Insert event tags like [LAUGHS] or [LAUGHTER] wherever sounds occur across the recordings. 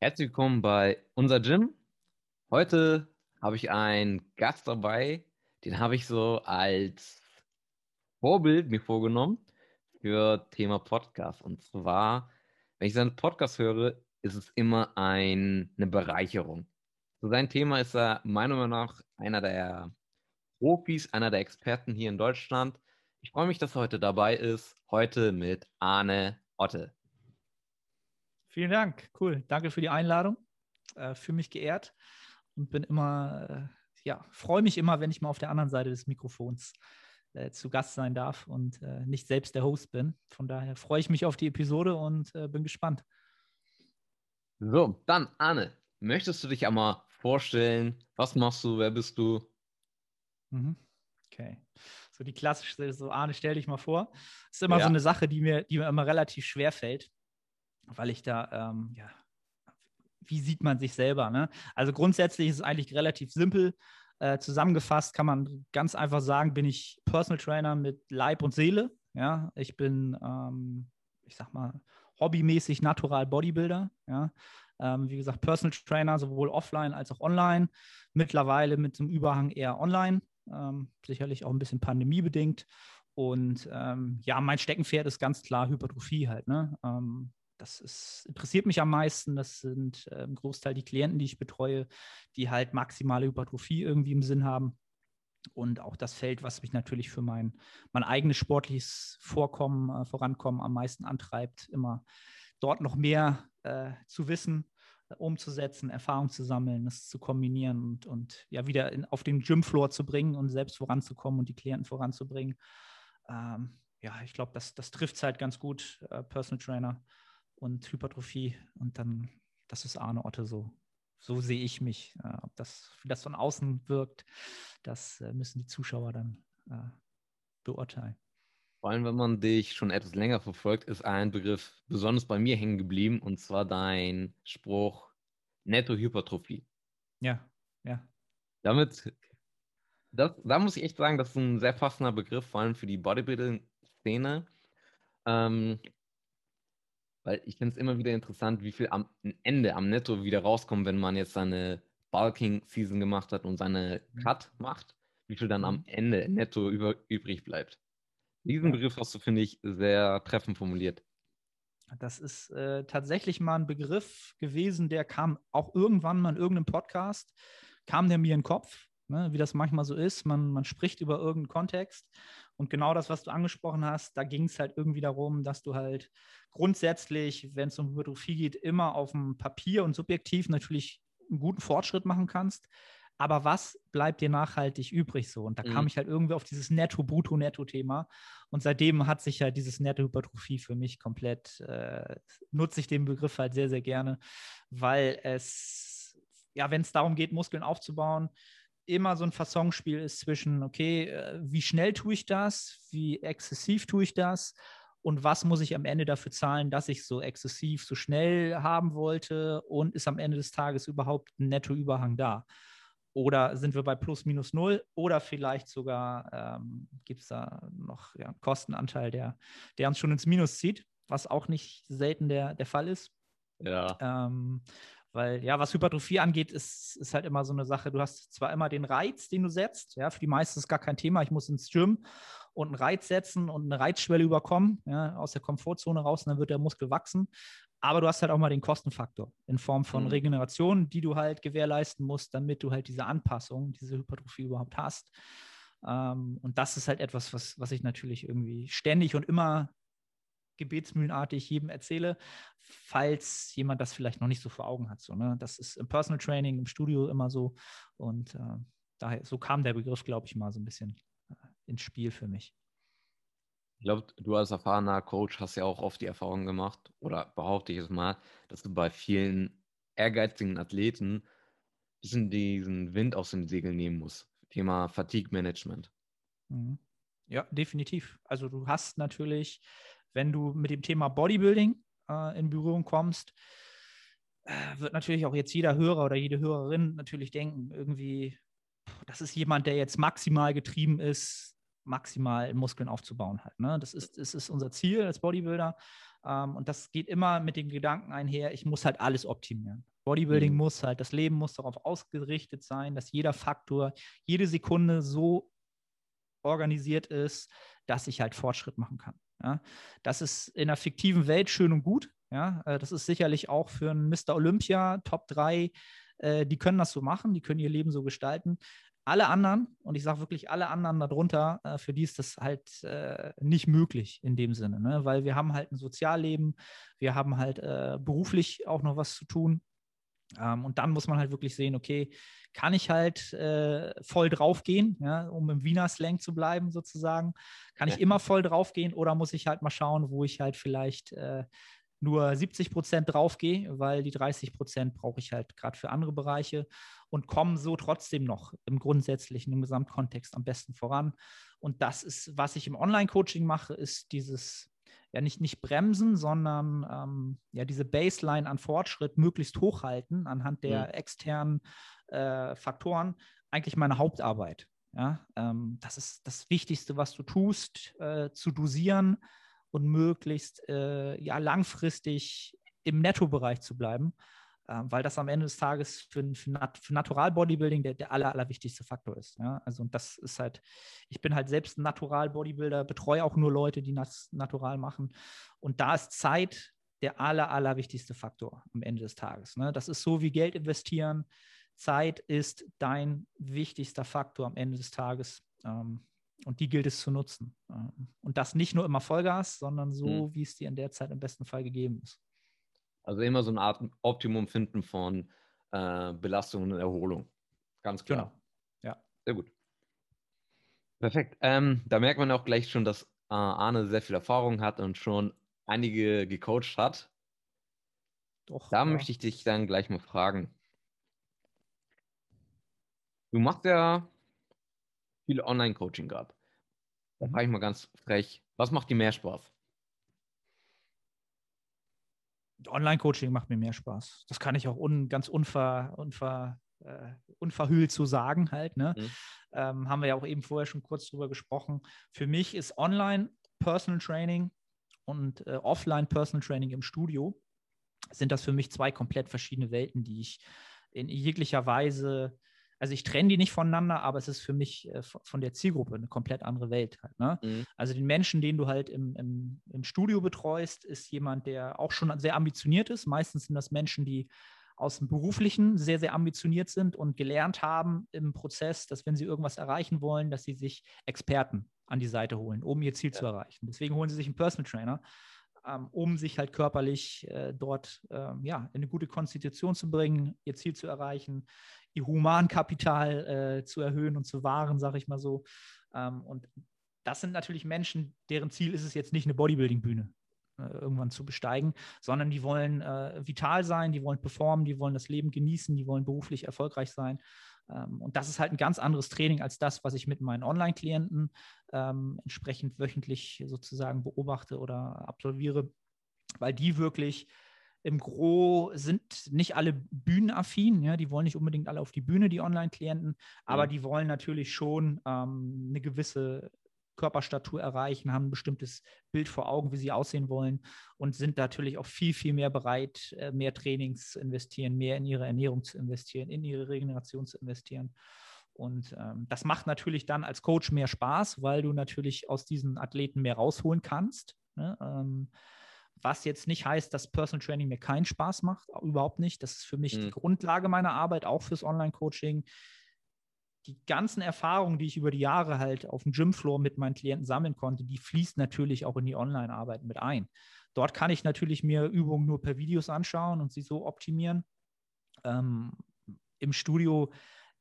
Herzlich willkommen bei unser Gym. Heute habe ich einen Gast dabei, den habe ich so als Vorbild mir vorgenommen für Thema Podcast. Und zwar, wenn ich seinen Podcast höre, ist es immer ein, eine Bereicherung. So sein Thema ist er meiner Meinung nach einer der Profis, einer der Experten hier in Deutschland. Ich freue mich, dass er heute dabei ist. Heute mit Arne Otte. Vielen Dank, cool. Danke für die Einladung. Äh, Fühle mich geehrt und bin immer, äh, ja, freue mich immer, wenn ich mal auf der anderen Seite des Mikrofons äh, zu Gast sein darf und äh, nicht selbst der Host bin. Von daher freue ich mich auf die Episode und äh, bin gespannt. So, dann Arne, möchtest du dich einmal vorstellen? Was machst du? Wer bist du? Mhm. Okay. So die klassische, so Arne, stell dich mal vor. Das ist immer ja. so eine Sache, die mir, die mir immer relativ schwer fällt weil ich da, ähm, ja, wie sieht man sich selber? Ne? Also grundsätzlich ist es eigentlich relativ simpel. Äh, zusammengefasst kann man ganz einfach sagen, bin ich Personal Trainer mit Leib und Seele. Ja, ich bin, ähm, ich sag mal, hobbymäßig Natural Bodybuilder. Ja, ähm, wie gesagt, Personal Trainer sowohl offline als auch online. Mittlerweile mit zum Überhang eher online. Ähm, sicherlich auch ein bisschen pandemiebedingt. Und ähm, ja, mein Steckenpferd ist ganz klar Hypertrophie halt. Ne? Das ist, interessiert mich am meisten. Das sind äh, im Großteil die Klienten, die ich betreue, die halt maximale Hypertrophie irgendwie im Sinn haben. Und auch das Feld, was mich natürlich für mein, mein eigenes sportliches Vorkommen, äh, Vorankommen am meisten antreibt, immer dort noch mehr äh, zu wissen, äh, umzusetzen, Erfahrung zu sammeln, das zu kombinieren und, und ja wieder in, auf den Gymfloor zu bringen und selbst voranzukommen und die Klienten voranzubringen. Ähm, ja, ich glaube, das, das trifft es halt ganz gut, äh, Personal Trainer und Hypertrophie. Und dann, das ist Arne Otte so. So sehe ich mich. Äh, ob das, wie das von außen wirkt, das äh, müssen die Zuschauer dann äh, beurteilen. Vor allem, wenn man dich schon etwas länger verfolgt, ist ein Begriff besonders bei mir hängen geblieben, und zwar dein Spruch Netto-Hypertrophie. Ja, ja. Damit, das, da muss ich echt sagen, das ist ein sehr passender Begriff, vor allem für die Bodybuilding-Szene. Ähm, weil ich finde es immer wieder interessant, wie viel am Ende, am Netto wieder rauskommt, wenn man jetzt seine Bulking-Season gemacht hat und seine mhm. Cut macht, wie viel dann am mhm. Ende netto über, übrig bleibt. Diesen Begriff hast du, finde ich, sehr treffend formuliert. Das ist äh, tatsächlich mal ein Begriff gewesen, der kam auch irgendwann mal in irgendeinem Podcast, kam der mir in den Kopf, ne, wie das manchmal so ist. Man, man spricht über irgendeinen Kontext und genau das, was du angesprochen hast, da ging es halt irgendwie darum, dass du halt grundsätzlich, wenn es um Hypertrophie geht, immer auf dem Papier und subjektiv natürlich einen guten Fortschritt machen kannst. Aber was bleibt dir nachhaltig übrig so? Und da mhm. kam ich halt irgendwie auf dieses Netto-Brutto-Netto-Thema. Und seitdem hat sich halt dieses Netto-Hypertrophie für mich komplett, äh, nutze ich den Begriff halt sehr, sehr gerne, weil es, ja, wenn es darum geht, Muskeln aufzubauen, immer so ein Fassonspiel ist zwischen, okay, äh, wie schnell tue ich das, wie exzessiv tue ich das und was muss ich am Ende dafür zahlen, dass ich so exzessiv, so schnell haben wollte und ist am Ende des Tages überhaupt ein Nettoüberhang da? Oder sind wir bei plus minus null oder vielleicht sogar ähm, gibt es da noch ja, einen Kostenanteil, der, der uns schon ins Minus zieht, was auch nicht selten der, der Fall ist. Ja. Ähm, weil, ja, was Hypertrophie angeht, ist, ist halt immer so eine Sache. Du hast zwar immer den Reiz, den du setzt. Ja, für die meisten ist es gar kein Thema. Ich muss ins Gym und einen Reiz setzen und eine Reizschwelle überkommen, ja, aus der Komfortzone raus, und dann wird der Muskel wachsen. Aber du hast halt auch mal den Kostenfaktor in Form von mhm. Regeneration, die du halt gewährleisten musst, damit du halt diese Anpassung, diese Hypertrophie überhaupt hast. Ähm, und das ist halt etwas, was, was ich natürlich irgendwie ständig und immer gebetsmühlenartig jedem erzähle, falls jemand das vielleicht noch nicht so vor Augen hat. So, ne? Das ist im Personal Training, im Studio immer so. Und äh, daher, so kam der Begriff, glaube ich, mal so ein bisschen äh, ins Spiel für mich. Ich glaube, du als erfahrener Coach hast ja auch oft die Erfahrung gemacht, oder behaupte ich es mal, dass du bei vielen ehrgeizigen Athleten bisschen diesen Wind aus den Segeln nehmen musst. Thema Fatigue Management. Mhm. Ja, definitiv. Also du hast natürlich wenn du mit dem Thema Bodybuilding äh, in Berührung kommst, äh, wird natürlich auch jetzt jeder Hörer oder jede Hörerin natürlich denken, irgendwie, das ist jemand, der jetzt maximal getrieben ist, maximal Muskeln aufzubauen halt. Ne? Das, ist, das ist unser Ziel als Bodybuilder. Ähm, und das geht immer mit dem Gedanken einher, ich muss halt alles optimieren. Bodybuilding mhm. muss halt, das Leben muss darauf ausgerichtet sein, dass jeder Faktor, jede Sekunde so organisiert ist, dass ich halt Fortschritt machen kann. Ja? Das ist in einer fiktiven Welt schön und gut. Ja? Äh, das ist sicherlich auch für einen Mr. Olympia Top 3, äh, die können das so machen, die können ihr Leben so gestalten alle anderen, und ich sage wirklich alle anderen darunter, äh, für die ist das halt äh, nicht möglich in dem Sinne, ne? weil wir haben halt ein Sozialleben, wir haben halt äh, beruflich auch noch was zu tun. Ähm, und dann muss man halt wirklich sehen, okay, kann ich halt äh, voll draufgehen, ja, um im Wiener Slang zu bleiben sozusagen? Kann ich immer voll draufgehen oder muss ich halt mal schauen, wo ich halt vielleicht äh, nur 70 Prozent draufgehe, weil die 30 Prozent brauche ich halt gerade für andere Bereiche und komme so trotzdem noch im grundsätzlichen, im Gesamtkontext am besten voran. Und das ist, was ich im Online-Coaching mache, ist dieses, ja nicht, nicht bremsen, sondern ähm, ja diese Baseline an Fortschritt möglichst hochhalten anhand der mhm. externen äh, Faktoren, eigentlich meine Hauptarbeit. Ja, ähm, das ist das Wichtigste, was du tust, äh, zu dosieren und möglichst äh, ja, langfristig im Nettobereich zu bleiben, weil das am Ende des Tages für, für, Nat für Natural Bodybuilding der, der aller, allerwichtigste Faktor ist. Ja? Also und das ist halt, ich bin halt selbst ein Natural Bodybuilder, betreue auch nur Leute, die das natural machen. Und da ist Zeit der aller, allerwichtigste Faktor am Ende des Tages. Ne? Das ist so wie Geld investieren. Zeit ist dein wichtigster Faktor am Ende des Tages. Ähm, und die gilt es zu nutzen. Ähm, und das nicht nur immer Vollgas, sondern so, mhm. wie es dir in der Zeit im besten Fall gegeben ist. Also immer so eine Art Optimum finden von äh, Belastung und Erholung. Ganz klar. Genau. Ja. Sehr gut. Perfekt. Ähm, da merkt man auch gleich schon, dass äh, Arne sehr viel Erfahrung hat und schon einige gecoacht hat. Doch. Da ja. möchte ich dich dann gleich mal fragen. Du machst ja viel Online-Coaching gab. Da mhm. frage ich mal ganz frech, was macht dir mehr Spaß? Online-Coaching macht mir mehr Spaß. Das kann ich auch un, ganz unver, unver, äh, unverhüllt so sagen halt. Ne? Mhm. Ähm, haben wir ja auch eben vorher schon kurz drüber gesprochen. Für mich ist Online Personal Training und äh, Offline Personal Training im Studio sind das für mich zwei komplett verschiedene Welten, die ich in jeglicher Weise also ich trenne die nicht voneinander, aber es ist für mich äh, von der Zielgruppe eine komplett andere Welt. Halt, ne? mhm. Also den Menschen, den du halt im, im, im, Studio betreust, ist jemand, der auch schon sehr ambitioniert ist. Meistens sind das Menschen, die aus dem Beruflichen sehr, sehr ambitioniert sind und gelernt haben im Prozess, dass wenn sie irgendwas erreichen wollen, dass sie sich Experten an die Seite holen, um ihr Ziel ja. zu erreichen. Deswegen holen sie sich einen Personal Trainer, ähm, um sich halt körperlich äh, dort ähm, ja, in eine gute Konstitution zu bringen, ihr Ziel zu erreichen, ihr Humankapital äh, zu erhöhen und zu wahren, sage ich mal so. Ähm, und das sind natürlich Menschen, deren Ziel ist es jetzt nicht, eine Bodybuilding-Bühne äh, irgendwann zu besteigen, sondern die wollen äh, vital sein, die wollen performen, die wollen das Leben genießen, die wollen beruflich erfolgreich sein. Ähm, und das ist halt ein ganz anderes Training als das, was ich mit meinen Online-Klienten ähm, entsprechend wöchentlich sozusagen beobachte oder absolviere, weil die wirklich im Gro sind nicht alle bühnenaffin, ja, die wollen nicht unbedingt alle auf die Bühne, die Online-Klienten, aber mhm. die wollen natürlich schon ähm, eine gewisse Körperstatur erreichen, haben ein bestimmtes Bild vor Augen, wie sie aussehen wollen und sind natürlich auch viel, viel mehr bereit, äh, mehr Trainings zu investieren, mehr in ihre Ernährung zu investieren, in ihre Regeneration zu investieren. Und ähm, das macht natürlich dann als Coach mehr Spaß, weil du natürlich aus diesen Athleten mehr rausholen kannst. Ne? Ähm, was jetzt nicht heißt, dass Personal Training mir keinen Spaß macht, überhaupt nicht. Das ist für mich mhm. die Grundlage meiner Arbeit, auch fürs Online-Coaching. Die ganzen Erfahrungen, die ich über die Jahre halt auf dem Gymfloor mit meinen Klienten sammeln konnte, die fließt natürlich auch in die Online-Arbeit mit ein. Dort kann ich natürlich mir Übungen nur per Videos anschauen und sie so optimieren. Ähm, Im Studio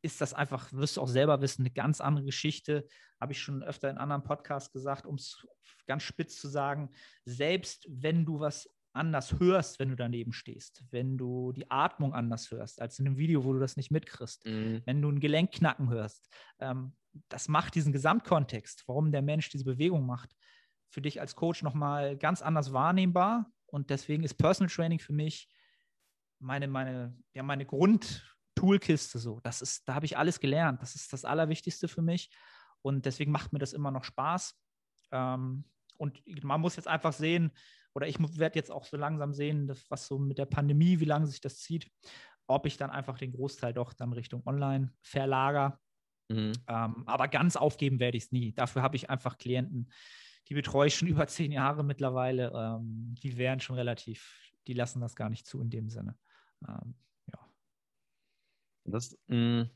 ist das einfach, wirst du auch selber wissen, eine ganz andere Geschichte. Habe ich schon öfter in anderen Podcasts gesagt, um es ganz spitz zu sagen. Selbst wenn du was anders hörst, wenn du daneben stehst, wenn du die Atmung anders hörst, als in einem Video, wo du das nicht mitkriegst, mhm. wenn du ein Gelenkknacken hörst, ähm, das macht diesen Gesamtkontext, warum der Mensch diese Bewegung macht, für dich als Coach nochmal ganz anders wahrnehmbar. Und deswegen ist Personal Training für mich meine, meine, ja, meine Grund, Toolkiste so. Das ist, da habe ich alles gelernt. Das ist das Allerwichtigste für mich. Und deswegen macht mir das immer noch Spaß. Ähm, und man muss jetzt einfach sehen, oder ich werde jetzt auch so langsam sehen, was so mit der Pandemie, wie lange sich das zieht, ob ich dann einfach den Großteil doch dann Richtung Online verlager. Mhm. Ähm, aber ganz aufgeben werde ich es nie. Dafür habe ich einfach Klienten, die betreue ich schon [LAUGHS] über zehn Jahre mittlerweile. Ähm, die wären schon relativ, die lassen das gar nicht zu in dem Sinne. Ähm. Das, mh, mm,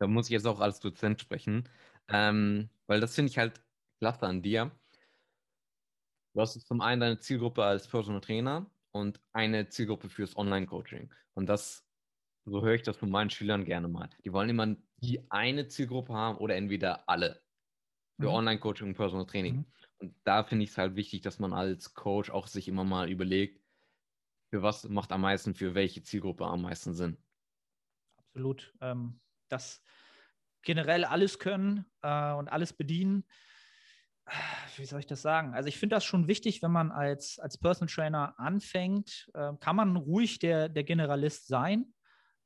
da muss ich jetzt auch als Dozent sprechen, ähm, weil das finde ich halt klasse an dir. Du hast zum einen deine Zielgruppe als Personal Trainer und eine Zielgruppe fürs Online-Coaching. Und das, so höre ich das von meinen Schülern gerne mal. Die wollen immer die eine Zielgruppe haben oder entweder alle für mhm. Online-Coaching und Personal Training. Mhm. Und da finde ich es halt wichtig, dass man als Coach auch sich immer mal überlegt, für was macht am meisten, für welche Zielgruppe am meisten Sinn. Absolut. Ähm, das generell alles können äh, und alles bedienen wie soll ich das sagen? Also ich finde das schon wichtig, wenn man als, als Personal Trainer anfängt, äh, kann man ruhig der, der Generalist sein,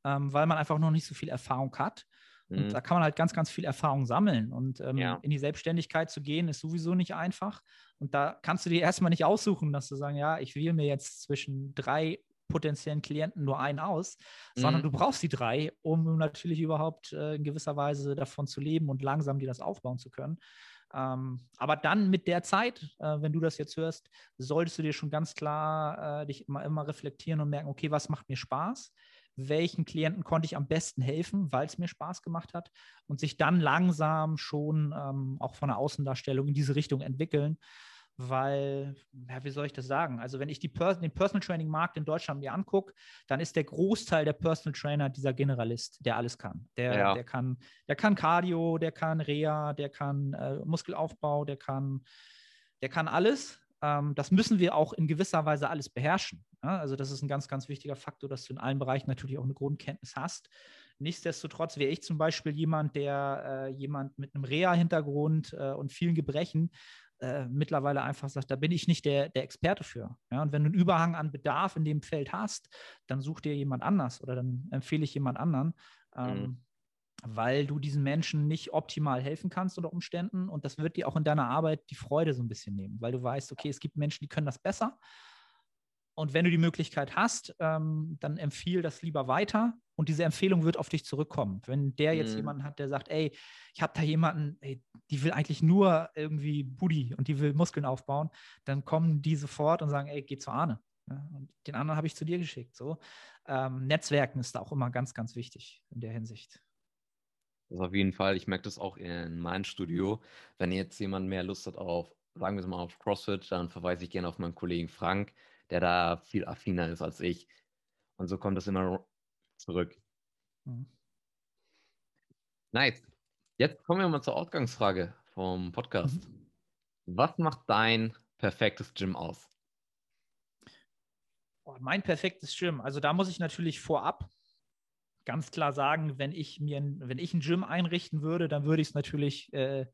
ähm, weil man einfach noch nicht so viel Erfahrung hat. Und mhm. da kann man halt ganz, ganz viel Erfahrung sammeln. Und ähm, ja. in die Selbstständigkeit zu gehen, ist sowieso nicht einfach. Und da kannst du dir erstmal nicht aussuchen, dass du sagen, ja, ich wähle mir jetzt zwischen drei potenziellen Klienten nur einen aus, mhm. sondern du brauchst die drei, um natürlich überhaupt äh, in gewisser Weise davon zu leben und langsam dir das aufbauen zu können. Ähm, aber dann mit der Zeit, äh, wenn du das jetzt hörst, solltest du dir schon ganz klar äh, dich immer, immer reflektieren und merken, okay, was macht mir Spaß? Welchen Klienten konnte ich am besten helfen, weil es mir Spaß gemacht hat? Und sich dann langsam schon ähm, auch von der Außendarstellung in diese Richtung entwickeln weil, ja, wie soll ich das sagen? Also, wenn ich die Pers den Personal Training Markt in Deutschland mir angucke, dann ist der Großteil der Personal Trainer dieser Generalist, der alles kann. Der, ja. der kann, der kann Cardio, der kann Reha, der kann äh, Muskelaufbau, der kann, der kann alles. Ähm, das müssen wir auch in gewisser Weise alles beherrschen. Ja? Also, das ist ein ganz, ganz wichtiger Faktor, dass du in allen Bereichen natürlich auch eine Grundkenntnis hast. Nichtsdestotrotz wäre ich zum Beispiel jemand, der äh, jemand mit einem Reha-Hintergrund äh, und vielen Gebrechen äh, mittlerweile einfach sagt, da bin ich nicht der, der Experte für. Ja, und wenn du einen Überhang an Bedarf in dem Feld hast, dann such dir jemand anders oder dann empfehle ich jemand anderen. Ähm, mhm. Weil du diesen Menschen nicht optimal helfen kannst unter Umständen und das wird dir auch in deiner Arbeit die Freude so ein bisschen nehmen, weil du weißt, okay, es gibt Menschen, die können das besser und wenn du die Möglichkeit hast, ähm, dann empfiehl das lieber weiter und diese Empfehlung wird auf dich zurückkommen. Wenn der jetzt mhm. jemanden hat, der sagt, ey, ich habe da jemanden, ey, die will eigentlich nur irgendwie Booty und die will Muskeln aufbauen, dann kommen die sofort und sagen, ey, geh zu Arne. Ja, und den anderen habe ich zu dir geschickt. So. Ähm, Netzwerken ist da auch immer ganz, ganz wichtig in der Hinsicht. Das auf jeden Fall. Ich merke das auch in meinem Studio. Wenn jetzt jemand mehr Lust hat auf, sagen wir es mal, auf CrossFit, dann verweise ich gerne auf meinen Kollegen Frank der da viel affiner ist als ich. Und so kommt das immer zurück. Mhm. Nice. Jetzt kommen wir mal zur Ausgangsfrage vom Podcast. Mhm. Was macht dein perfektes Gym aus? Oh, mein perfektes Gym. Also da muss ich natürlich vorab ganz klar sagen, wenn ich mir, wenn ich ein Gym einrichten würde, dann würde ich es natürlich äh,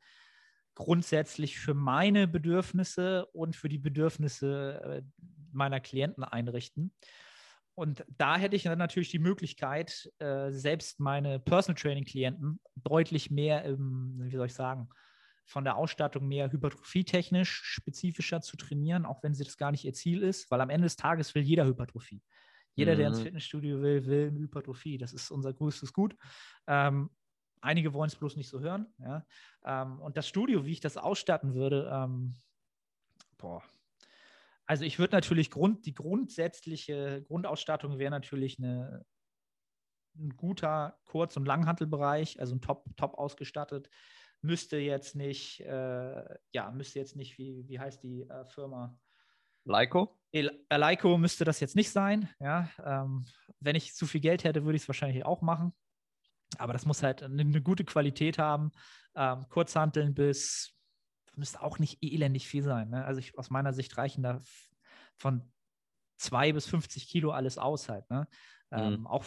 grundsätzlich für meine Bedürfnisse und für die Bedürfnisse äh, meiner Klienten einrichten. Und da hätte ich dann natürlich die Möglichkeit, äh, selbst meine Personal Training Klienten deutlich mehr, im, wie soll ich sagen, von der Ausstattung mehr hypertrophietechnisch spezifischer zu trainieren, auch wenn sie das gar nicht ihr Ziel ist, weil am Ende des Tages will jeder Hypertrophie. Jeder, mhm. der ins mhm. Fitnessstudio will, will Hypertrophie. Das ist unser größtes Gut. Ähm, einige wollen es bloß nicht so hören. Ja? Ähm, und das Studio, wie ich das ausstatten würde, ähm, boah, also ich würde natürlich Grund, die grundsätzliche Grundausstattung wäre natürlich eine, ein guter Kurz- und Langhantelbereich, also ein top, top ausgestattet. Müsste jetzt nicht, äh, ja, müsste jetzt nicht, wie, wie heißt die äh, Firma? Leico? Äh, Leico müsste das jetzt nicht sein. Ja, ähm, wenn ich zu viel Geld hätte, würde ich es wahrscheinlich auch machen. Aber das muss halt eine, eine gute Qualität haben. Ähm, Kurzhanteln bis müsste auch nicht elendig viel sein. Ne? Also ich, aus meiner Sicht reichen da von zwei bis 50 Kilo alles aus halt. Ne? Ähm, mhm. Auch,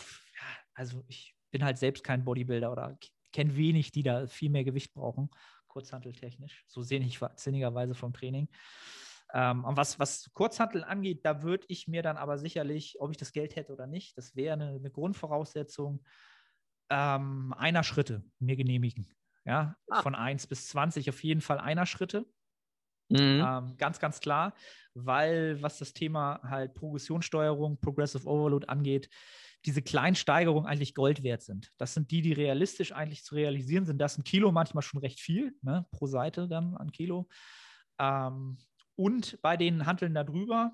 also ich bin halt selbst kein Bodybuilder oder kenne wenig, die da viel mehr Gewicht brauchen, kurzhanteltechnisch. So sehe ich sinnigerweise vom Training. Ähm, und was, was Kurzhantel angeht, da würde ich mir dann aber sicherlich, ob ich das Geld hätte oder nicht, das wäre eine, eine Grundvoraussetzung, ähm, einer Schritte mir genehmigen. Ja, ah. von 1 bis 20 auf jeden Fall einer Schritte. Mhm. Ähm, ganz, ganz klar, weil was das Thema halt Progressionssteuerung, Progressive Overload angeht, diese kleinen Steigerungen eigentlich Gold wert sind. Das sind die, die realistisch eigentlich zu realisieren sind. Das ist ein Kilo manchmal schon recht viel, ne, pro Seite dann an Kilo. Ähm, und bei den Handeln darüber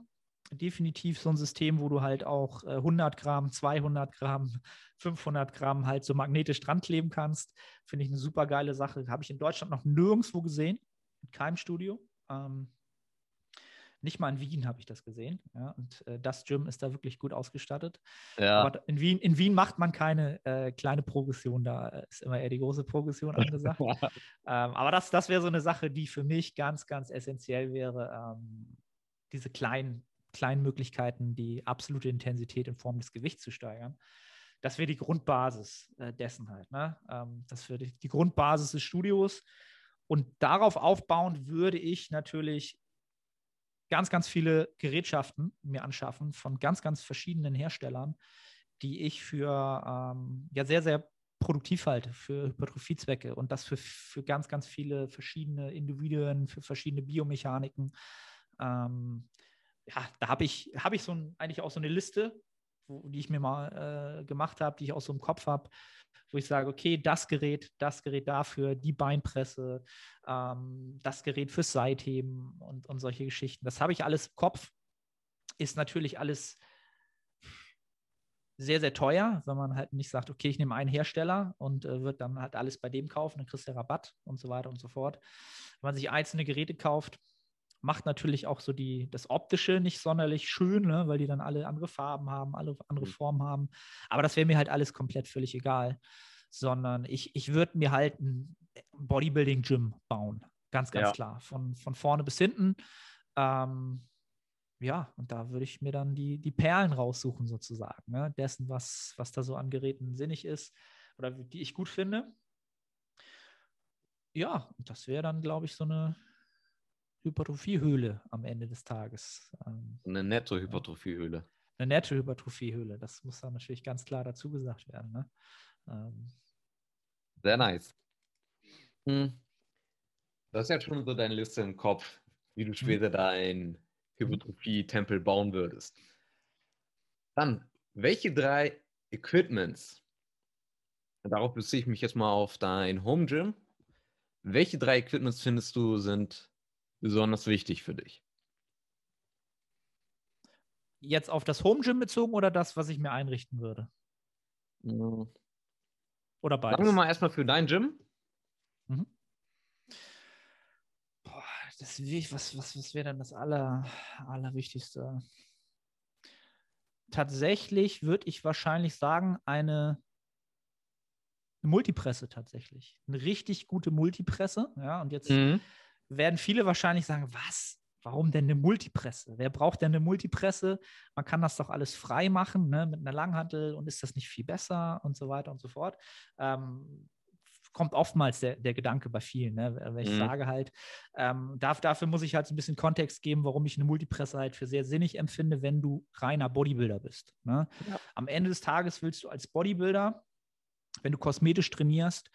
definitiv so ein System, wo du halt auch 100 äh, Gramm, 200 Gramm, 500 Gramm halt so magnetisch dran kleben kannst. Finde ich eine super geile Sache. Habe ich in Deutschland noch nirgendwo gesehen, in keinem Studio. Ähm, nicht mal in Wien habe ich das gesehen. Ja, und äh, das Gym ist da wirklich gut ausgestattet. Ja. Aber in Wien, in Wien macht man keine äh, kleine Progression, da ist immer eher die große Progression angesagt. [LAUGHS] ähm, aber das, das wäre so eine Sache, die für mich ganz, ganz essentiell wäre, ähm, diese kleinen, kleinen Möglichkeiten, die absolute Intensität in Form des Gewichts zu steigern. Das wäre die Grundbasis äh, dessen halt. Ne? Ähm, das wäre die, die Grundbasis des Studios. Und darauf aufbauend würde ich natürlich ganz, ganz viele Gerätschaften mir anschaffen von ganz, ganz verschiedenen Herstellern, die ich für ähm, ja sehr, sehr produktiv halte für Hypertrophiezwecke und das für, für ganz, ganz viele verschiedene Individuen, für verschiedene Biomechaniken. Ähm, ja, da habe ich, hab ich so ein, eigentlich auch so eine Liste, wo, die ich mir mal äh, gemacht habe, die ich auch so im Kopf habe, wo ich sage, okay, das Gerät, das Gerät dafür, die Beinpresse, ähm, das Gerät fürs Seitheben und, und solche Geschichten. Das habe ich alles im Kopf. Ist natürlich alles sehr, sehr teuer, wenn man halt nicht sagt, okay, ich nehme einen Hersteller und äh, wird dann halt alles bei dem kaufen, dann kriegst du Rabatt und so weiter und so fort. Wenn man sich einzelne Geräte kauft, macht natürlich auch so die, das Optische nicht sonderlich schön, ne, weil die dann alle andere Farben haben, alle andere mhm. Formen haben. Aber das wäre mir halt alles komplett völlig egal. Sondern ich, ich würde mir halt ein Bodybuilding-Gym bauen. Ganz, ganz ja. klar. Von, von vorne bis hinten. Ähm, ja, und da würde ich mir dann die, die Perlen raussuchen, sozusagen, ne? dessen, was, was da so an Geräten sinnig ist oder die ich gut finde. Ja, das wäre dann, glaube ich, so eine, Hypertrophiehöhle am Ende des Tages. Ähm, eine Netto-Hypertrophiehöhle. Eine Netto-Hypertrophiehöhle, das muss da natürlich ganz klar dazu gesagt werden. Ne? Ähm, Sehr nice. Hm. Du hast ja schon so deine Liste im Kopf, wie du mhm. später hm. dein Hypertrophie-Tempel bauen würdest. Dann, welche drei Equipments, darauf beziehe ich mich jetzt mal auf dein Home Gym, welche drei Equipments findest du sind besonders wichtig für dich? Jetzt auf das Home Gym bezogen oder das, was ich mir einrichten würde? Ja. Oder beides? Sagen wir mal erstmal für dein Gym. Mhm. Boah, das, was, was, was wäre dann das Aller, Allerwichtigste? Tatsächlich würde ich wahrscheinlich sagen, eine, eine Multipresse tatsächlich. Eine richtig gute Multipresse. Ja, und jetzt mhm werden viele wahrscheinlich sagen, was? Warum denn eine Multipresse? Wer braucht denn eine Multipresse? Man kann das doch alles frei machen ne, mit einer Langhantel und ist das nicht viel besser und so weiter und so fort. Ähm, kommt oftmals der, der Gedanke bei vielen, ne? weil ich mhm. sage halt, ähm, darf, dafür muss ich halt so ein bisschen Kontext geben, warum ich eine Multipresse halt für sehr sinnig empfinde, wenn du reiner Bodybuilder bist. Ne? Ja. Am Ende des Tages willst du als Bodybuilder, wenn du kosmetisch trainierst,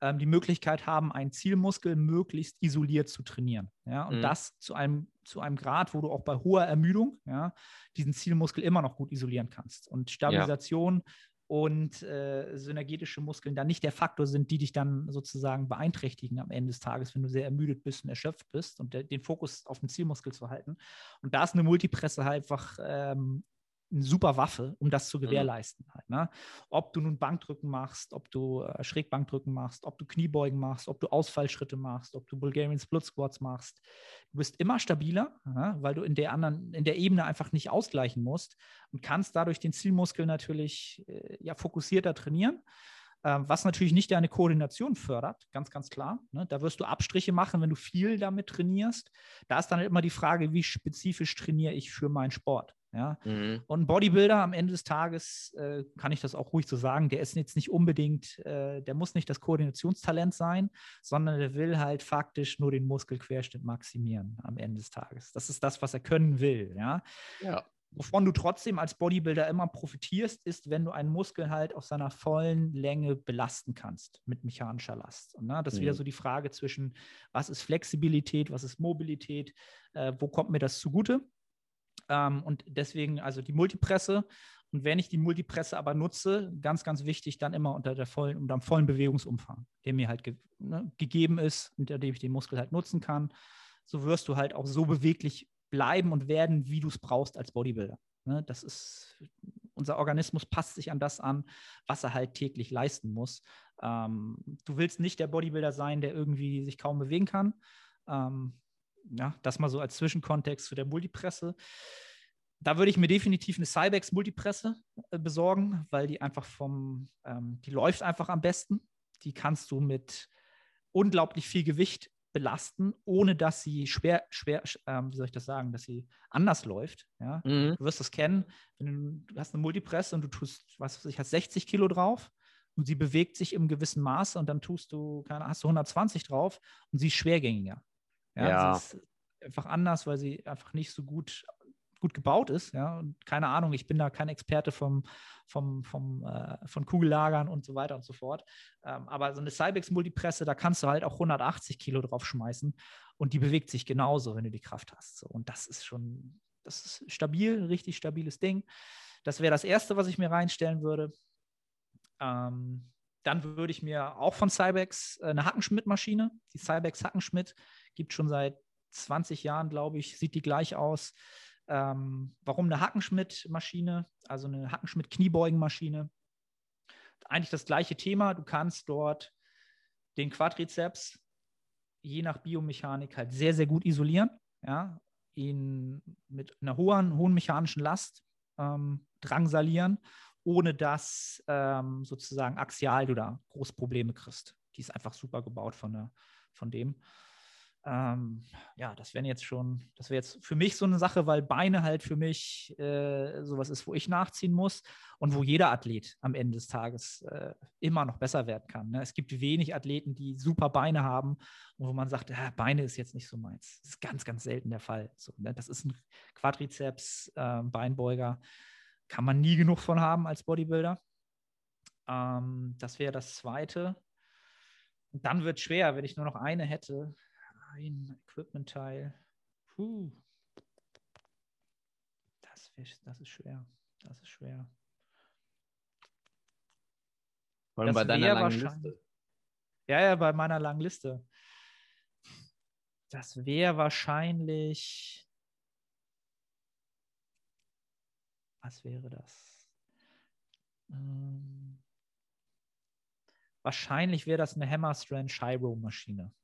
ähm, die Möglichkeit haben, einen Zielmuskel möglichst isoliert zu trainieren. Ja, und mhm. das zu einem, zu einem Grad, wo du auch bei hoher Ermüdung ja, diesen Zielmuskel immer noch gut isolieren kannst. Und Stabilisation ja. und äh, synergetische Muskeln dann nicht der Faktor sind, die dich dann sozusagen beeinträchtigen am Ende des Tages, wenn du sehr ermüdet bist und erschöpft bist und de den Fokus auf den Zielmuskel zu halten. Und da ist eine Multipresse halt einfach ähm, eine super Waffe, um das zu mhm. gewährleisten. Mhm. Halt, ne? Ob du nun Bankdrücken machst, ob du äh, Schrägbankdrücken machst, ob du Kniebeugen machst, ob du Ausfallschritte machst, ob du Bulgarian Split Squats machst. Du bist immer stabiler, ja? weil du in der anderen, in der Ebene einfach nicht ausgleichen musst und kannst dadurch den Zielmuskel natürlich äh, ja, fokussierter trainieren. Ähm, was natürlich nicht deine Koordination fördert, ganz, ganz klar. Ne? Da wirst du Abstriche machen, wenn du viel damit trainierst. Da ist dann immer die Frage, wie spezifisch trainiere ich für meinen Sport. Ja? Mhm. Und ein Bodybuilder am Ende des Tages, äh, kann ich das auch ruhig so sagen, der ist jetzt nicht unbedingt, äh, der muss nicht das Koordinationstalent sein, sondern der will halt faktisch nur den Muskelquerschnitt maximieren am Ende des Tages. Das ist das, was er können will. Ja. ja. Wovon du trotzdem als Bodybuilder immer profitierst, ist, wenn du einen Muskel halt auf seiner vollen Länge belasten kannst mit mechanischer Last. Und, ne, das ist mhm. wieder so die Frage zwischen, was ist Flexibilität, was ist Mobilität, äh, wo kommt mir das zugute? Ähm, und deswegen also die Multipresse. Und wenn ich die Multipresse aber nutze, ganz, ganz wichtig, dann immer unter der vollen, unter dem vollen Bewegungsumfang, der mir halt ge ne, gegeben ist, unter dem ich den Muskel halt nutzen kann. So wirst du halt auch so beweglich bleiben und werden, wie du es brauchst als Bodybuilder. Ne? Das ist, unser Organismus passt sich an das an, was er halt täglich leisten muss. Ähm, du willst nicht der Bodybuilder sein, der irgendwie sich kaum bewegen kann. Ähm, ja, das mal so als Zwischenkontext zu der Multipresse. Da würde ich mir definitiv eine Cybex Multipresse äh, besorgen, weil die einfach vom, ähm, die läuft einfach am besten. Die kannst du mit unglaublich viel Gewicht belasten, ohne dass sie schwer, schwer, ähm, wie soll ich das sagen, dass sie anders läuft. Ja? Mhm. Du wirst das kennen, wenn du, du hast eine Multipresse und du tust, was weiß ich, hast 60 Kilo drauf und sie bewegt sich im gewissen Maße und dann tust du, keine, hast du 120 drauf und sie ist schwergängiger. Ja, ja. Sie ist einfach anders, weil sie einfach nicht so gut gut gebaut ist. Ja, und keine Ahnung, ich bin da kein Experte vom, vom, vom, äh, von Kugellagern und so weiter und so fort. Ähm, aber so eine Cybex Multipresse, da kannst du halt auch 180 Kilo drauf schmeißen und die bewegt sich genauso, wenn du die Kraft hast. So. Und das ist schon, das ist stabil, richtig stabiles Ding. Das wäre das Erste, was ich mir reinstellen würde. Ähm, dann würde ich mir auch von Cybex äh, eine Hackenschmidt-Maschine, die Cybex Hackenschmidt, gibt schon seit 20 Jahren, glaube ich, sieht die gleich aus. Ähm, warum eine Hackenschmidt-Maschine, also eine Hackenschmidt-Kniebeugenmaschine? Eigentlich das gleiche Thema. Du kannst dort den Quadrizeps je nach Biomechanik halt sehr, sehr gut isolieren. Ja? Ihn mit einer hohen, hohen mechanischen Last ähm, drangsalieren, ohne dass ähm, sozusagen axial du da groß Probleme kriegst. Die ist einfach super gebaut von, der, von dem. Ähm, ja, das wäre jetzt schon, das wäre jetzt für mich so eine Sache, weil Beine halt für mich äh, sowas ist, wo ich nachziehen muss und wo jeder Athlet am Ende des Tages äh, immer noch besser werden kann. Ne? Es gibt wenig Athleten, die super Beine haben und wo man sagt, äh, Beine ist jetzt nicht so meins. Das ist ganz, ganz selten der Fall. So, ne? Das ist ein Quadrizeps, ähm, Beinbeuger, kann man nie genug von haben als Bodybuilder. Ähm, das wäre das Zweite. Und dann wird es schwer, wenn ich nur noch eine hätte ein Equipment-Teil. Puh. Das, das ist schwer. Das ist schwer. Vor allem bei deiner langen Liste. Ja, ja, bei meiner langen Liste. Das wäre wahrscheinlich. Was wäre das? Ähm, wahrscheinlich wäre das eine Hammerstrand Shiro Maschine.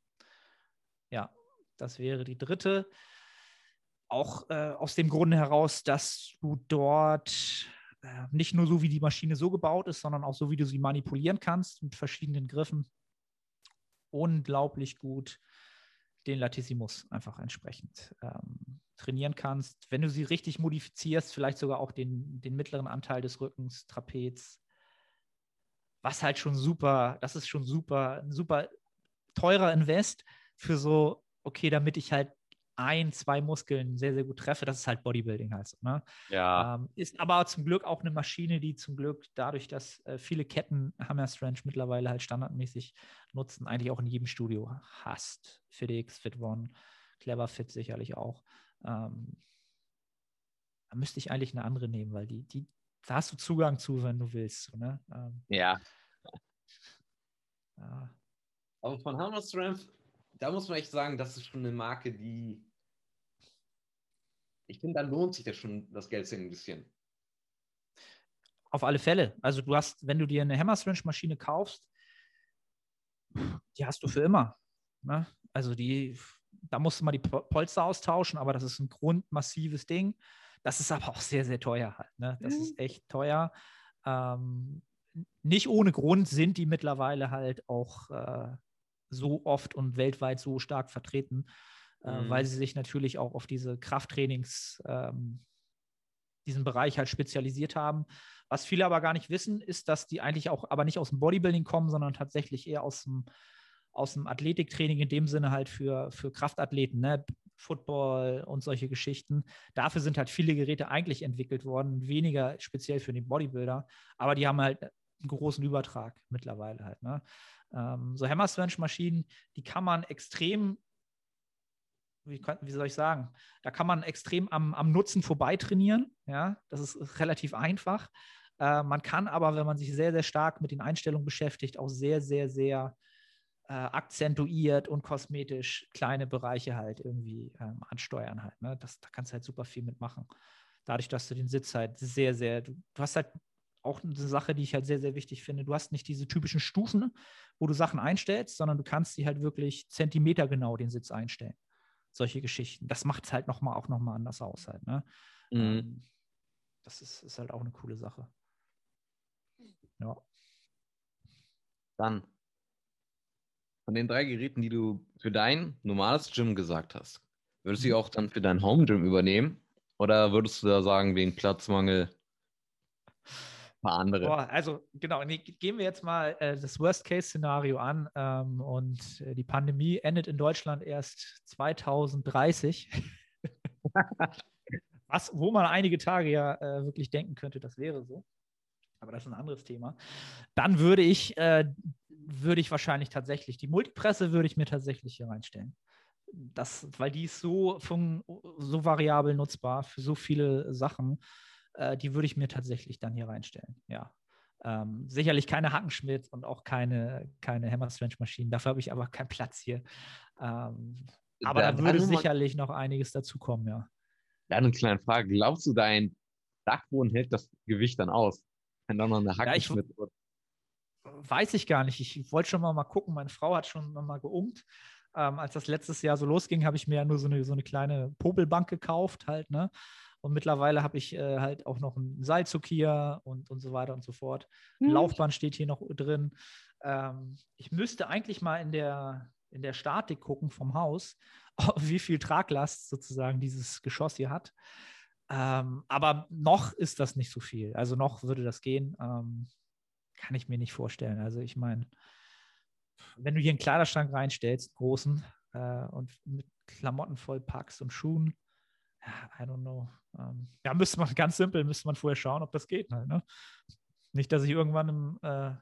Ja, das wäre die dritte. Auch äh, aus dem Grunde heraus, dass du dort äh, nicht nur so, wie die Maschine so gebaut ist, sondern auch so, wie du sie manipulieren kannst mit verschiedenen Griffen. Unglaublich gut den Latissimus einfach entsprechend ähm, trainieren kannst. Wenn du sie richtig modifizierst, vielleicht sogar auch den, den mittleren Anteil des Rückens, Trapez, was halt schon super, das ist schon super, ein super teurer Invest, für so, okay, damit ich halt ein, zwei Muskeln sehr, sehr gut treffe. Das ist halt Bodybuilding halt so. Ne? Ja. Ähm, ist aber zum Glück auch eine Maschine, die zum Glück dadurch, dass äh, viele Ketten Hammer Strange mittlerweile halt standardmäßig nutzen, eigentlich auch in jedem Studio hast. FitX, Fit One, Clever Fit sicherlich auch. Ähm, da müsste ich eigentlich eine andere nehmen, weil die, die, da hast du Zugang zu, wenn du willst. So, ne? ähm, ja. [LAUGHS] ja. Aber von Hammer Strength da muss man echt sagen, das ist schon eine Marke, die. Ich finde, da lohnt sich das schon, das Geld zu investieren. Auf alle Fälle. Also du hast, wenn du dir eine Hammerstrange-Maschine kaufst, die hast du für immer. Ne? Also die, da musst du mal die Polster austauschen, aber das ist ein grundmassives Ding. Das ist aber auch sehr, sehr teuer halt. Ne? Das mhm. ist echt teuer. Ähm, nicht ohne Grund sind die mittlerweile halt auch äh, so oft und weltweit so stark vertreten, äh, mhm. weil sie sich natürlich auch auf diese Krafttrainings, ähm, diesen Bereich halt spezialisiert haben. Was viele aber gar nicht wissen, ist, dass die eigentlich auch aber nicht aus dem Bodybuilding kommen, sondern tatsächlich eher aus dem, aus dem Athletiktraining in dem Sinne halt für, für Kraftathleten. Ne? Football und solche Geschichten. Dafür sind halt viele Geräte eigentlich entwickelt worden, weniger speziell für den Bodybuilder, aber die haben halt einen großen Übertrag mittlerweile halt. Ne? Ähm, so Hammer Strength Maschinen, die kann man extrem wie, wie, soll ich sagen, da kann man extrem am, am Nutzen vorbei trainieren. Ja, das ist relativ einfach. Äh, man kann aber, wenn man sich sehr, sehr stark mit den Einstellungen beschäftigt, auch sehr, sehr, sehr äh, akzentuiert und kosmetisch kleine Bereiche halt irgendwie ähm, ansteuern halt. Ne? Das, da kannst du halt super viel mitmachen. Dadurch, dass du den Sitz halt sehr, sehr, du, du hast halt auch eine Sache, die ich halt sehr, sehr wichtig finde. Du hast nicht diese typischen Stufen, wo du Sachen einstellst, sondern du kannst sie halt wirklich zentimetergenau den Sitz einstellen. Solche Geschichten. Das macht es halt noch mal, auch nochmal anders aus halt. Ne? Mhm. Ähm, das ist, ist halt auch eine coole Sache. Ja. Dann von den drei Geräten, die du für dein normales Gym gesagt hast, würdest du die mhm. auch dann für dein Home Gym übernehmen? Oder würdest du da sagen, wegen Platzmangel paar andere? Boah, also genau, nee, gehen wir jetzt mal äh, das Worst-Case-Szenario an ähm, und äh, die Pandemie endet in Deutschland erst 2030. [LAUGHS] Was, wo man einige Tage ja äh, wirklich denken könnte, das wäre so aber das ist ein anderes Thema. Dann würde ich, äh, würde ich wahrscheinlich tatsächlich, die Multipresse würde ich mir tatsächlich hier reinstellen. Das, weil die ist so, von, so variabel nutzbar für so viele Sachen, äh, die würde ich mir tatsächlich dann hier reinstellen, ja. Ähm, sicherlich keine Hackenschmidt und auch keine, keine Hammer Strange Maschinen. Dafür habe ich aber keinen Platz hier. Ähm, aber da, da würde sicherlich noch einiges dazukommen, ja. Ja, eine kleine Frage. Glaubst du, dein Dachboden hält das Gewicht dann aus? Wenn da noch eine Hacke ja, ich, Weiß ich gar nicht. Ich wollte schon mal, mal gucken. Meine Frau hat schon mal geummt. Ähm, als das letztes Jahr so losging, habe ich mir ja nur so eine, so eine kleine Popelbank gekauft halt, ne? Und mittlerweile habe ich äh, halt auch noch einen Seilzug hier und, und so weiter und so fort. Hm. Laufband steht hier noch drin. Ähm, ich müsste eigentlich mal in der, in der Statik gucken vom Haus, [LAUGHS] wie viel Traglast sozusagen dieses Geschoss hier hat. Ähm, aber noch ist das nicht so viel. Also noch würde das gehen. Ähm, kann ich mir nicht vorstellen. Also ich meine, wenn du hier einen Kleiderschrank reinstellst, großen, äh, und mit Klamotten voll packst und Schuhen, I don't know. Ähm, ja, müsste man [LAUGHS] ganz simpel, müsste man vorher schauen, ob das geht. Halt, ne? Nicht, dass ich irgendwann im, äh,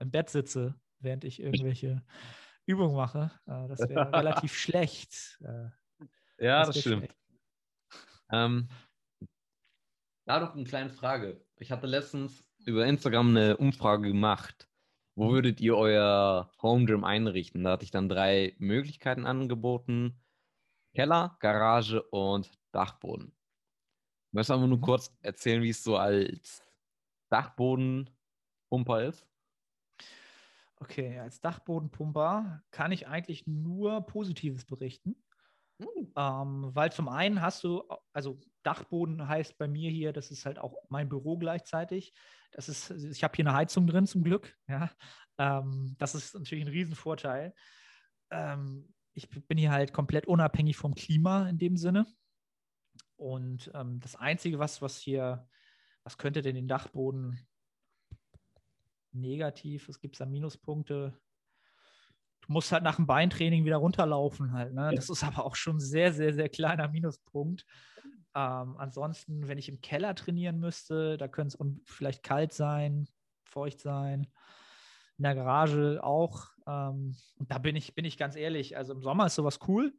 im Bett sitze, während ich irgendwelche [LAUGHS] Übungen mache. Äh, das wäre [LAUGHS] relativ schlecht. Äh, ja, das, das stimmt. Ähm, da doch eine kleine Frage. Ich hatte letztens über Instagram eine Umfrage gemacht. Wo würdet ihr euer Home Gym einrichten? Da hatte ich dann drei Möglichkeiten angeboten. Keller, Garage und Dachboden. Ich möchte einfach nur mhm. kurz erzählen, wie es so als Dachbodenpumper ist. Okay, als Dachbodenpumper kann ich eigentlich nur Positives berichten. Mhm. Ähm, weil zum einen hast du, also Dachboden heißt bei mir hier, das ist halt auch mein Büro gleichzeitig. Das ist, ich habe hier eine Heizung drin zum Glück. Ja, ähm, das ist natürlich ein Riesenvorteil. Ähm, ich bin hier halt komplett unabhängig vom Klima in dem Sinne. Und ähm, das Einzige, was, was hier, was könnte denn den Dachboden negativ, es gibt da Minuspunkte, du musst halt nach dem Beintraining wieder runterlaufen halt. Ne? Das ist aber auch schon ein sehr, sehr, sehr kleiner Minuspunkt. Ähm, ansonsten, wenn ich im Keller trainieren müsste, da könnte es vielleicht kalt sein, feucht sein. In der Garage auch. Ähm, und da bin ich, bin ich ganz ehrlich, also im Sommer ist sowas cool.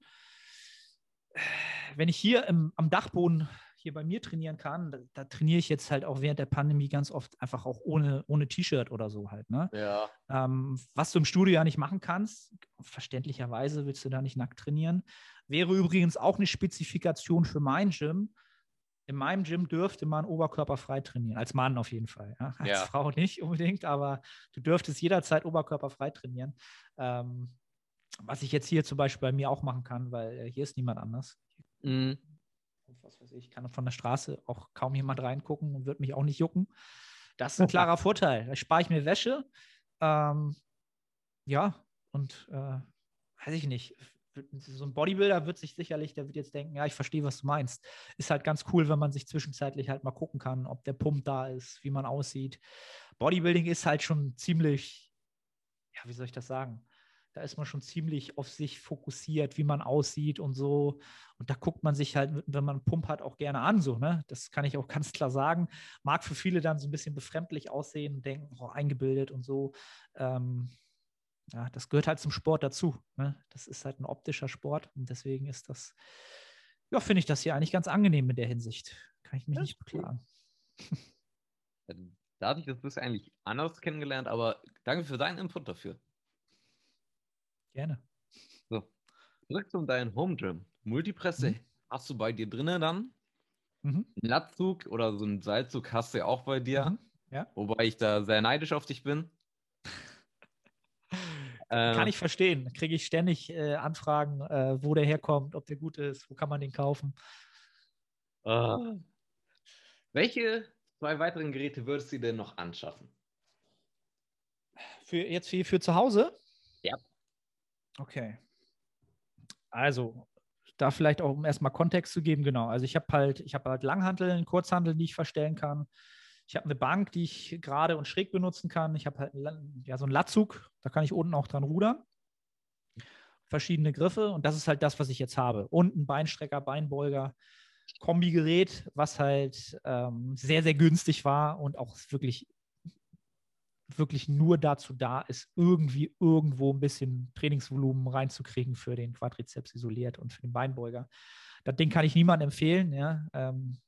Wenn ich hier im, am Dachboden hier bei mir trainieren kann, da, da, trainiere ich jetzt halt auch während der Pandemie ganz oft einfach auch ohne, ohne T-Shirt oder so halt. Ne? Ja. Ähm, was du im Studio ja nicht machen kannst, verständlicherweise willst du da nicht nackt trainieren. Wäre übrigens auch eine Spezifikation für mein Gym. In meinem Gym dürfte man oberkörperfrei trainieren, als Mann auf jeden Fall. Ja? Als ja. Frau nicht unbedingt, aber du dürftest jederzeit oberkörperfrei trainieren. Ähm, was ich jetzt hier zum Beispiel bei mir auch machen kann, weil äh, hier ist niemand anders. Mhm was weiß ich, kann von der Straße auch kaum jemand reingucken und wird mich auch nicht jucken. Das ist ein [LAUGHS] klarer Vorteil. Da spare ich mir Wäsche. Ähm, ja, und äh, weiß ich nicht. So ein Bodybuilder wird sich sicherlich, der wird jetzt denken, ja, ich verstehe, was du meinst. Ist halt ganz cool, wenn man sich zwischenzeitlich halt mal gucken kann, ob der Pump da ist, wie man aussieht. Bodybuilding ist halt schon ziemlich, ja, wie soll ich das sagen? Da ist man schon ziemlich auf sich fokussiert, wie man aussieht und so. Und da guckt man sich halt, wenn man einen Pump hat, auch gerne an. So, ne? Das kann ich auch [LAUGHS] ganz klar sagen. Mag für viele dann so ein bisschen befremdlich aussehen, denken, oh, eingebildet und so. Ähm, ja, das gehört halt zum Sport dazu. Ne? Das ist halt ein optischer Sport und deswegen ist das, ja, finde ich das hier eigentlich ganz angenehm in der Hinsicht. Kann ich mich das nicht beklagen. Dadurch, dass du es eigentlich anders kennengelernt, aber danke für deinen Input dafür. Gerne. So, zurück zu deinem Home Gym. Multipresse mhm. hast du bei dir drinnen dann. Mhm. Ein Latzug oder so ein Seilzug hast du ja auch bei dir. Mhm. Ja. Wobei ich da sehr neidisch auf dich bin. [LAUGHS] kann ich verstehen. Kriege ich ständig äh, Anfragen, äh, wo der herkommt, ob der gut ist, wo kann man den kaufen. Uh. Welche zwei weiteren Geräte würdest du denn noch anschaffen? Für jetzt für, für zu Hause? Ja. Okay. Also, da vielleicht auch, um erstmal Kontext zu geben, genau. Also ich habe halt, ich habe halt Langhanteln, Kurzhanteln, die ich verstellen kann. Ich habe eine Bank, die ich gerade und schräg benutzen kann. Ich habe halt ja, so einen Latzug, da kann ich unten auch dran rudern. Verschiedene Griffe und das ist halt das, was ich jetzt habe. Und ein Beinstrecker, Beinbeuger, Kombigerät, was halt ähm, sehr, sehr günstig war und auch wirklich wirklich nur dazu da ist, irgendwie irgendwo ein bisschen Trainingsvolumen reinzukriegen für den Quadrizeps isoliert und für den Beinbeuger. Das Ding kann ich niemandem empfehlen. Ja. Ähm,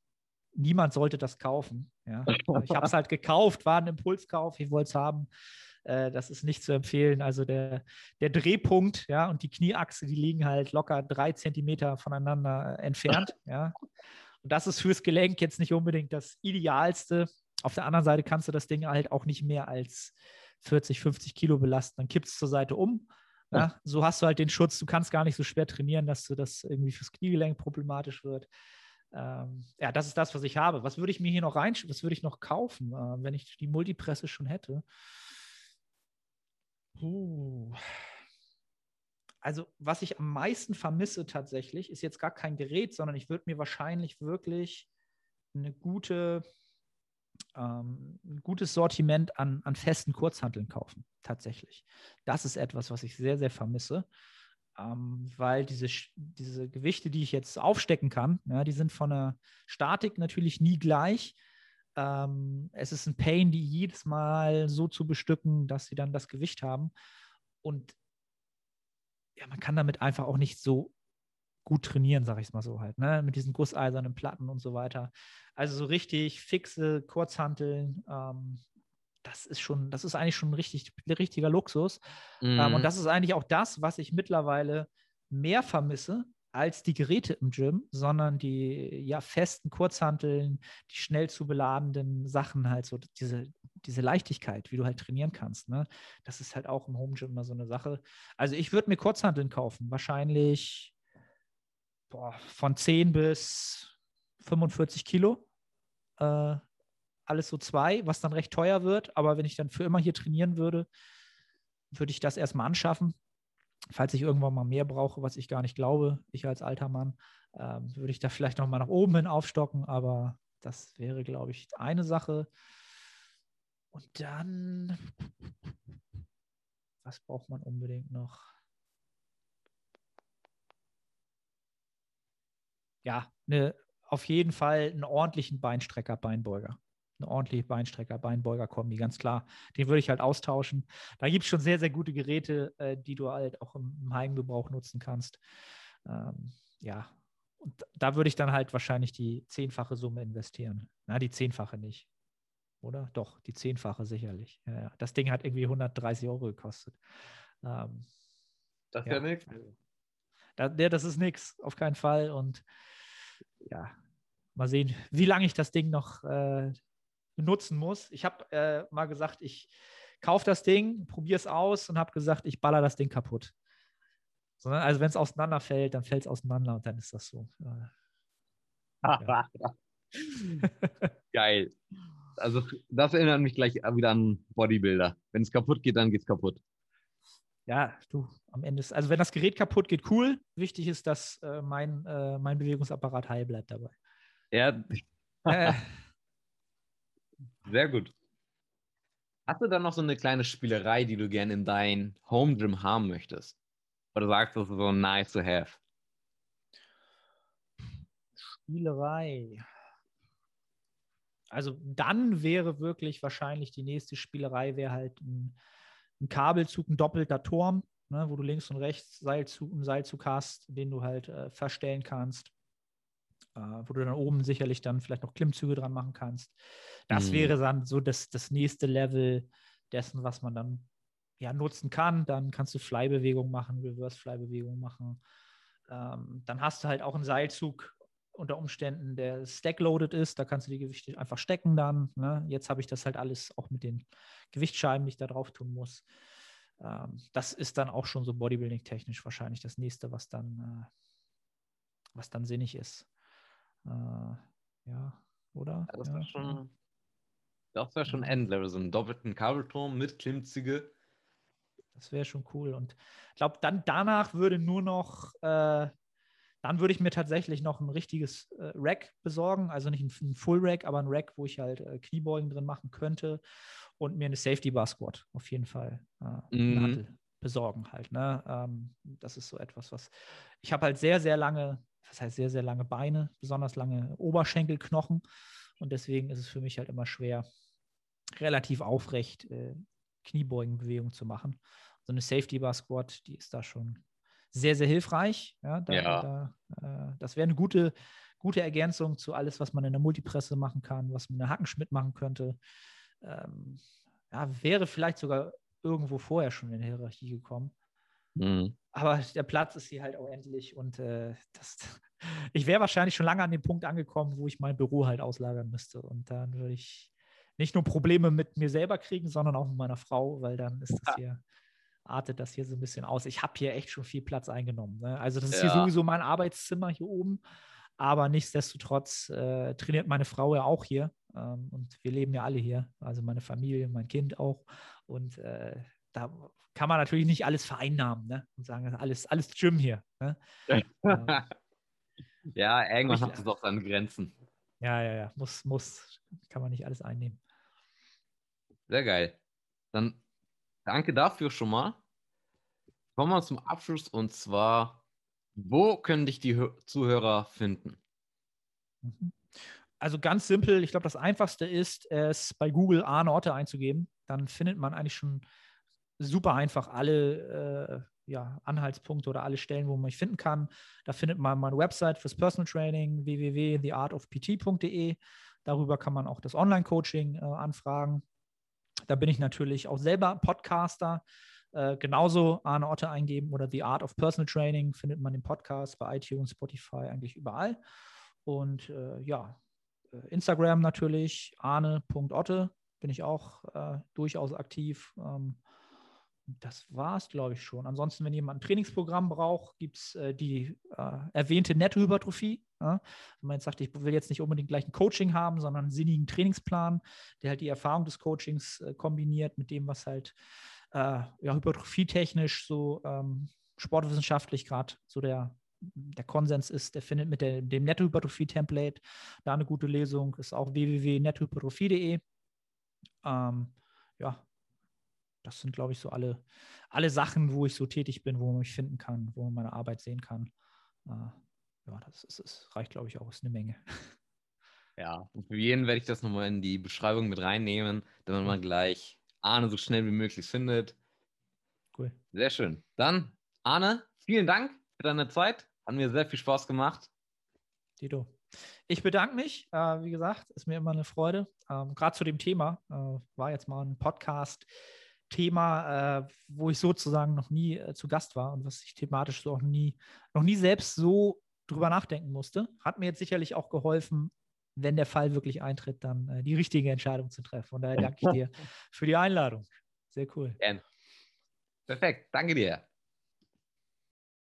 niemand sollte das kaufen. Ja. Ich habe es halt [LAUGHS] gekauft, war ein Impulskauf, ich wollte es haben. Äh, das ist nicht zu empfehlen. Also der, der Drehpunkt ja, und die Knieachse, die liegen halt locker drei Zentimeter voneinander entfernt. Ja. Und das ist fürs Gelenk jetzt nicht unbedingt das Idealste. Auf der anderen Seite kannst du das Ding halt auch nicht mehr als 40, 50 Kilo belasten. Dann kippst du zur Seite um. Ja, so hast du halt den Schutz. Du kannst gar nicht so schwer trainieren, dass du das irgendwie fürs Kniegelenk problematisch wird. Ähm, ja, das ist das, was ich habe. Was würde ich mir hier noch rein, was würde ich noch kaufen, äh, wenn ich die Multipresse schon hätte? Uh. Also, was ich am meisten vermisse tatsächlich, ist jetzt gar kein Gerät, sondern ich würde mir wahrscheinlich wirklich eine gute ähm, ein gutes Sortiment an, an festen Kurzhanteln kaufen, tatsächlich. Das ist etwas, was ich sehr, sehr vermisse, ähm, weil diese, diese Gewichte, die ich jetzt aufstecken kann, ja, die sind von der Statik natürlich nie gleich. Ähm, es ist ein Pain, die jedes Mal so zu bestücken, dass sie dann das Gewicht haben. Und ja, man kann damit einfach auch nicht so gut trainieren, sage ich es mal so halt, ne? mit diesen gusseisernen Platten und so weiter. Also so richtig fixe Kurzhanteln, ähm, das ist schon, das ist eigentlich schon ein richtig, richtiger Luxus. Mhm. Ähm, und mhm. das ist eigentlich auch das, was ich mittlerweile mehr vermisse als die Geräte im Gym, sondern die ja festen Kurzhanteln, die schnell zu beladenden Sachen halt so diese, diese Leichtigkeit, wie du halt trainieren kannst. Ne? Das ist halt auch im Home Gym immer so eine Sache. Also ich würde mir Kurzhanteln kaufen, wahrscheinlich boah, von 10 bis 45 Kilo. Äh, alles so zwei, was dann recht teuer wird. Aber wenn ich dann für immer hier trainieren würde, würde ich das erstmal anschaffen. Falls ich irgendwann mal mehr brauche, was ich gar nicht glaube, ich als alter Mann, ähm, würde ich da vielleicht nochmal nach oben hin aufstocken. Aber das wäre, glaube ich, eine Sache. Und dann, was braucht man unbedingt noch? Ja, eine, auf jeden Fall einen ordentlichen Beinstrecker, Beinbeuger. Eine ordentliche Beinstrecker, Beinbeuger-Kombi, ganz klar. Den würde ich halt austauschen. Da gibt es schon sehr, sehr gute Geräte, äh, die du halt auch im, im Heimgebrauch nutzen kannst. Ähm, ja, und da würde ich dann halt wahrscheinlich die zehnfache Summe investieren. Na, die zehnfache nicht. Oder? Doch, die zehnfache sicherlich. Ja, ja. Das Ding hat irgendwie 130 Euro gekostet. Ähm, das ist ja, ja nichts. Ja, das ist nichts, auf keinen Fall. Und ja, mal sehen, wie lange ich das Ding noch äh, benutzen muss. Ich habe äh, mal gesagt, ich kaufe das Ding, probiere es aus und habe gesagt, ich baller das Ding kaputt. Sondern, also wenn es auseinanderfällt, dann fällt es auseinander und dann ist das so. Ja. [LAUGHS] Geil. Also das erinnert mich gleich wieder an Bodybuilder. Wenn es kaputt geht, dann geht es kaputt. Ja, du, am Ende ist, also wenn das Gerät kaputt geht, cool. Wichtig ist, dass äh, mein, äh, mein Bewegungsapparat heil bleibt dabei. Ja. Äh. [LAUGHS] Sehr gut. Hast du dann noch so eine kleine Spielerei, die du gerne in dein Home Gym haben möchtest? Oder sagst du, das ist so nice to have? Spielerei. Also dann wäre wirklich wahrscheinlich die nächste Spielerei wäre halt ein, ein Kabelzug, ein doppelter Turm, ne, wo du links und rechts Seilzug, einen Seilzug hast, den du halt äh, verstellen kannst, äh, wo du dann oben sicherlich dann vielleicht noch Klimmzüge dran machen kannst. Das mhm. wäre dann so das, das nächste Level dessen, was man dann ja, nutzen kann. Dann kannst du Fly-Bewegung machen, Reverse-Fly-Bewegung machen. Ähm, dann hast du halt auch einen Seilzug unter Umständen der stackloaded ist. Da kannst du die Gewichte einfach stecken dann. Ne? Jetzt habe ich das halt alles auch mit den Gewichtsscheiben, die ich da drauf tun muss. Ähm, das ist dann auch schon so Bodybuilding-technisch wahrscheinlich das nächste, was dann, äh, was dann sinnig ist. Äh, ja, oder? Ja, das ja. wäre schon, das wär schon Endlevel, so einen doppelten Kabelturm mit Klimmzüge. Das wäre schon cool. Und ich glaube, dann danach würde nur noch äh, dann würde ich mir tatsächlich noch ein richtiges äh, Rack besorgen, also nicht ein, ein, Full Rack, aber ein Rack, wo ich halt äh, Kniebeugen drin machen könnte und mir eine Safety Bar Squat auf jeden Fall äh, mhm. besorgen halt. Ne? Ähm, das ist so etwas, was ich habe halt sehr, sehr lange, das heißt sehr, sehr lange Beine, besonders lange Oberschenkelknochen und deswegen ist es für mich halt immer schwer, relativ aufrecht äh, Kniebeugenbewegungen zu machen. So eine Safety Bar Squat, die ist da schon sehr, sehr hilfreich. Ja, da, ja. Da, äh, das wäre eine gute, gute Ergänzung zu alles, was man in der Multipresse machen kann, was man in der Hackenschmidt machen könnte. Ähm, ja, wäre vielleicht sogar irgendwo vorher schon in der Hierarchie gekommen. Mhm. Aber der Platz ist hier halt auch endlich und äh, das, [LAUGHS] ich wäre wahrscheinlich schon lange an dem Punkt angekommen, wo ich mein Büro halt auslagern müsste. Und dann würde ich nicht nur Probleme mit mir selber kriegen, sondern auch mit meiner Frau, weil dann ist das hier artet das hier so ein bisschen aus. Ich habe hier echt schon viel Platz eingenommen. Ne? Also das ist ja. hier sowieso mein Arbeitszimmer hier oben. Aber nichtsdestotrotz äh, trainiert meine Frau ja auch hier. Ähm, und wir leben ja alle hier. Also meine Familie, mein Kind auch. Und äh, da kann man natürlich nicht alles vereinnahmen ne? und sagen, alles, alles Gym hier. Ne? [LAUGHS] ähm, ja, irgendwann hat es doch seine Grenzen. Ja, ja, ja. Muss, muss, kann man nicht alles einnehmen. Sehr geil. Dann danke dafür schon mal. Kommen wir zum Abschluss und zwar, wo können dich die Zuhörer finden? Also ganz simpel, ich glaube, das Einfachste ist, es bei Google Arne Otte einzugeben. Dann findet man eigentlich schon super einfach alle äh, ja, Anhaltspunkte oder alle Stellen, wo man mich finden kann. Da findet man meine Website fürs Personal Training, www.theartofpt.de. Darüber kann man auch das Online-Coaching äh, anfragen. Da bin ich natürlich auch selber Podcaster. Äh, genauso Arne Otte eingeben oder The Art of Personal Training findet man im Podcast bei iTunes, Spotify, eigentlich überall. Und äh, ja, äh, Instagram natürlich, arne.otte bin ich auch äh, durchaus aktiv. Ähm, das war es, glaube ich, schon. Ansonsten, wenn jemand ein Trainingsprogramm braucht, gibt es äh, die äh, erwähnte Nettohypertrophie. Ja? Wenn man jetzt sagt, ich will jetzt nicht unbedingt gleich ein Coaching haben, sondern einen sinnigen Trainingsplan, der halt die Erfahrung des Coachings äh, kombiniert mit dem, was halt äh, ja, hypertrophietechnisch so ähm, sportwissenschaftlich gerade so der, der Konsens ist, der findet mit der, dem Nettohypertrophie-Template da eine gute Lesung, ist auch www.nettohypertrophie.de. Ähm, ja, das sind, glaube ich, so alle, alle Sachen, wo ich so tätig bin, wo man mich finden kann, wo man meine Arbeit sehen kann. Äh, ja, das, ist, das reicht, glaube ich, auch, ist eine Menge. Ja, und für jeden werde ich das nochmal in die Beschreibung mit reinnehmen, damit man gleich Arne so schnell wie möglich findet. Cool. Sehr schön. Dann, Arne, vielen Dank für deine Zeit. Hat mir sehr viel Spaß gemacht. Tito. Ich bedanke mich. Äh, wie gesagt, ist mir immer eine Freude. Ähm, Gerade zu dem Thema äh, war jetzt mal ein Podcast, Thema, äh, wo ich sozusagen noch nie äh, zu Gast war und was ich thematisch so auch nie, noch nie selbst so drüber nachdenken musste. Hat mir jetzt sicherlich auch geholfen, wenn der Fall wirklich eintritt, dann äh, die richtige Entscheidung zu treffen. Und daher danke ich dir [LAUGHS] für die Einladung. Sehr cool. Perfekt, danke dir.